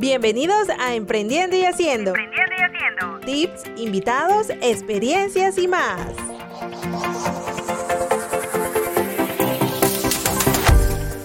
Bienvenidos a Emprendiendo y Haciendo. Emprendiendo y haciendo. Tips, invitados, experiencias y más.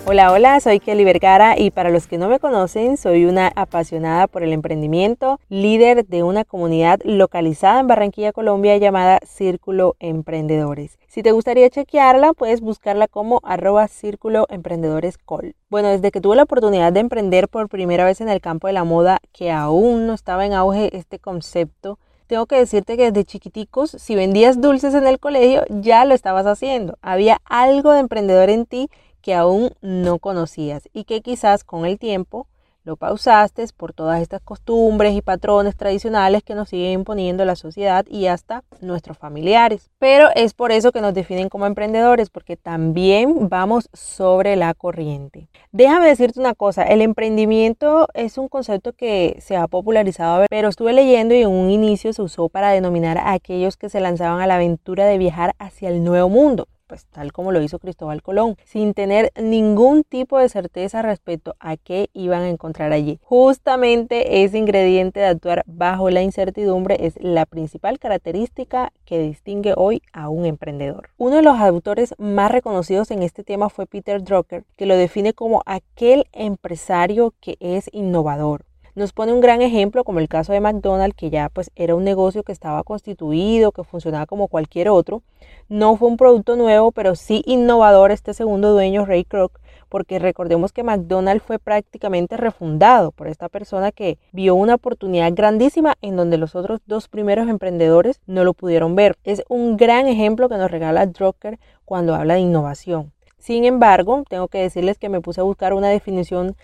Hola, hola, soy Kelly Vergara y para los que no me conocen, soy una apasionada por el emprendimiento, líder de una comunidad localizada en Barranquilla, Colombia llamada Círculo Emprendedores. Si te gustaría chequearla, puedes buscarla como arroba Círculo Emprendedores Call. Bueno, desde que tuve la oportunidad de emprender por primera vez en el campo de la moda, que aún no estaba en auge este concepto, tengo que decirte que desde chiquiticos, si vendías dulces en el colegio, ya lo estabas haciendo. Había algo de emprendedor en ti que aún no conocías y que quizás con el tiempo lo pausaste por todas estas costumbres y patrones tradicionales que nos sigue imponiendo la sociedad y hasta nuestros familiares. Pero es por eso que nos definen como emprendedores, porque también vamos sobre la corriente. Déjame decirte una cosa, el emprendimiento es un concepto que se ha popularizado, pero estuve leyendo y en un inicio se usó para denominar a aquellos que se lanzaban a la aventura de viajar hacia el nuevo mundo pues tal como lo hizo Cristóbal Colón, sin tener ningún tipo de certeza respecto a qué iban a encontrar allí. Justamente ese ingrediente de actuar bajo la incertidumbre es la principal característica que distingue hoy a un emprendedor. Uno de los autores más reconocidos en este tema fue Peter Drucker, que lo define como aquel empresario que es innovador nos pone un gran ejemplo como el caso de McDonald's, que ya pues era un negocio que estaba constituido, que funcionaba como cualquier otro. No fue un producto nuevo, pero sí innovador este segundo dueño, Ray Kroc, porque recordemos que McDonald's fue prácticamente refundado por esta persona que vio una oportunidad grandísima en donde los otros dos primeros emprendedores no lo pudieron ver. Es un gran ejemplo que nos regala Drucker cuando habla de innovación. Sin embargo, tengo que decirles que me puse a buscar una definición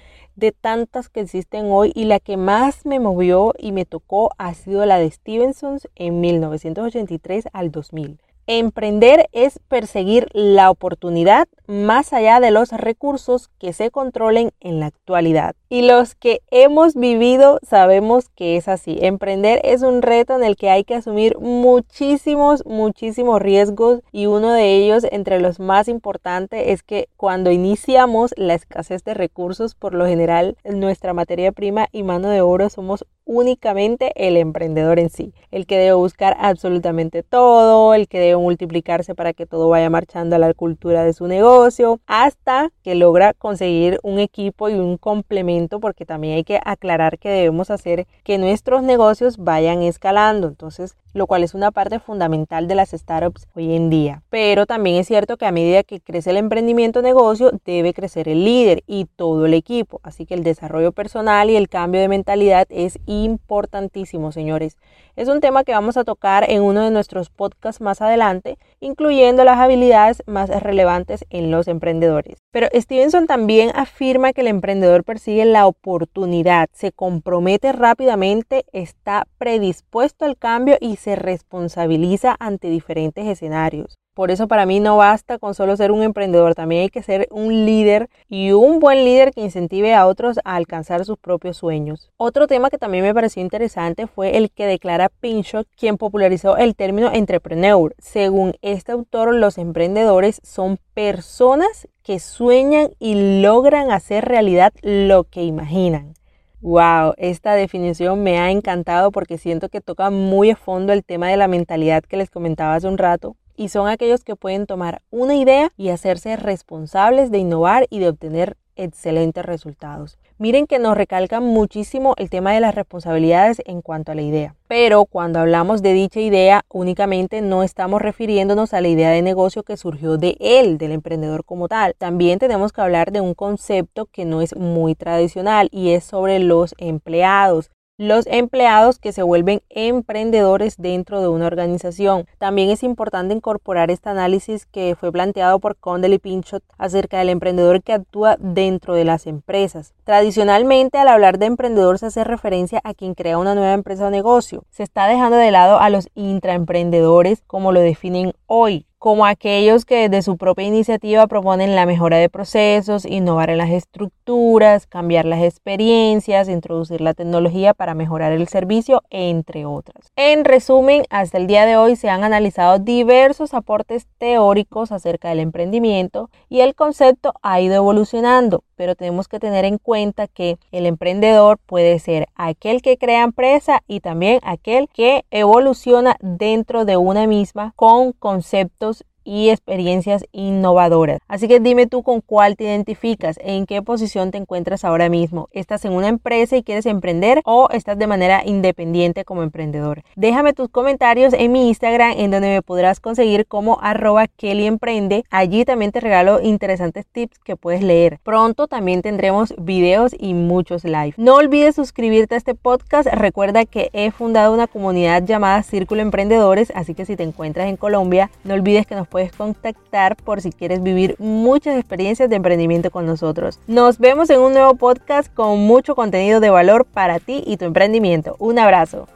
de tantas que existen hoy y la que más me movió y me tocó ha sido la de Stevenson en 1983 al 2000. Emprender es perseguir la oportunidad más allá de los recursos que se controlen en la actualidad. Y los que hemos vivido sabemos que es así. Emprender es un reto en el que hay que asumir muchísimos, muchísimos riesgos y uno de ellos, entre los más importantes, es que cuando iniciamos la escasez de recursos, por lo general nuestra materia prima y mano de oro somos únicamente el emprendedor en sí, el que debe buscar absolutamente todo, el que debe multiplicarse para que todo vaya marchando a la cultura de su negocio, hasta que logra conseguir un equipo y un complemento, porque también hay que aclarar que debemos hacer que nuestros negocios vayan escalando. Entonces, lo cual es una parte fundamental de las startups hoy en día. Pero también es cierto que a medida que crece el emprendimiento negocio, debe crecer el líder y todo el equipo. Así que el desarrollo personal y el cambio de mentalidad es importantísimo, señores. Es un tema que vamos a tocar en uno de nuestros podcasts más adelante, incluyendo las habilidades más relevantes en los emprendedores. Pero Stevenson también afirma que el emprendedor persigue la oportunidad, se compromete rápidamente, está predispuesto al cambio y se responsabiliza ante diferentes escenarios. Por eso para mí no basta con solo ser un emprendedor, también hay que ser un líder y un buen líder que incentive a otros a alcanzar sus propios sueños. Otro tema que también me pareció interesante fue el que declara Pinchot, quien popularizó el término entrepreneur. Según este autor, los emprendedores son personas sueñan y logran hacer realidad lo que imaginan. Wow, esta definición me ha encantado porque siento que toca muy a fondo el tema de la mentalidad que les comentaba hace un rato y son aquellos que pueden tomar una idea y hacerse responsables de innovar y de obtener excelentes resultados. Miren que nos recalca muchísimo el tema de las responsabilidades en cuanto a la idea. Pero cuando hablamos de dicha idea, únicamente no estamos refiriéndonos a la idea de negocio que surgió de él, del emprendedor como tal. También tenemos que hablar de un concepto que no es muy tradicional y es sobre los empleados los empleados que se vuelven emprendedores dentro de una organización. También es importante incorporar este análisis que fue planteado por Condell y Pinchot acerca del emprendedor que actúa dentro de las empresas. Tradicionalmente, al hablar de emprendedor se hace referencia a quien crea una nueva empresa o negocio. Se está dejando de lado a los intraemprendedores como lo definen hoy como aquellos que de su propia iniciativa proponen la mejora de procesos, innovar en las estructuras, cambiar las experiencias, introducir la tecnología para mejorar el servicio, entre otras. En resumen, hasta el día de hoy se han analizado diversos aportes teóricos acerca del emprendimiento y el concepto ha ido evolucionando, pero tenemos que tener en cuenta que el emprendedor puede ser aquel que crea empresa y también aquel que evoluciona dentro de una misma con conceptos y experiencias innovadoras. Así que dime tú con cuál te identificas, en qué posición te encuentras ahora mismo. ¿Estás en una empresa y quieres emprender o estás de manera independiente como emprendedor? Déjame tus comentarios en mi Instagram en donde me podrás conseguir como arroba Kelly Emprende. Allí también te regalo interesantes tips que puedes leer. Pronto también tendremos videos y muchos live. No olvides suscribirte a este podcast. Recuerda que he fundado una comunidad llamada Círculo Emprendedores, así que si te encuentras en Colombia, no olvides que nos puedes contactar por si quieres vivir muchas experiencias de emprendimiento con nosotros. Nos vemos en un nuevo podcast con mucho contenido de valor para ti y tu emprendimiento. Un abrazo.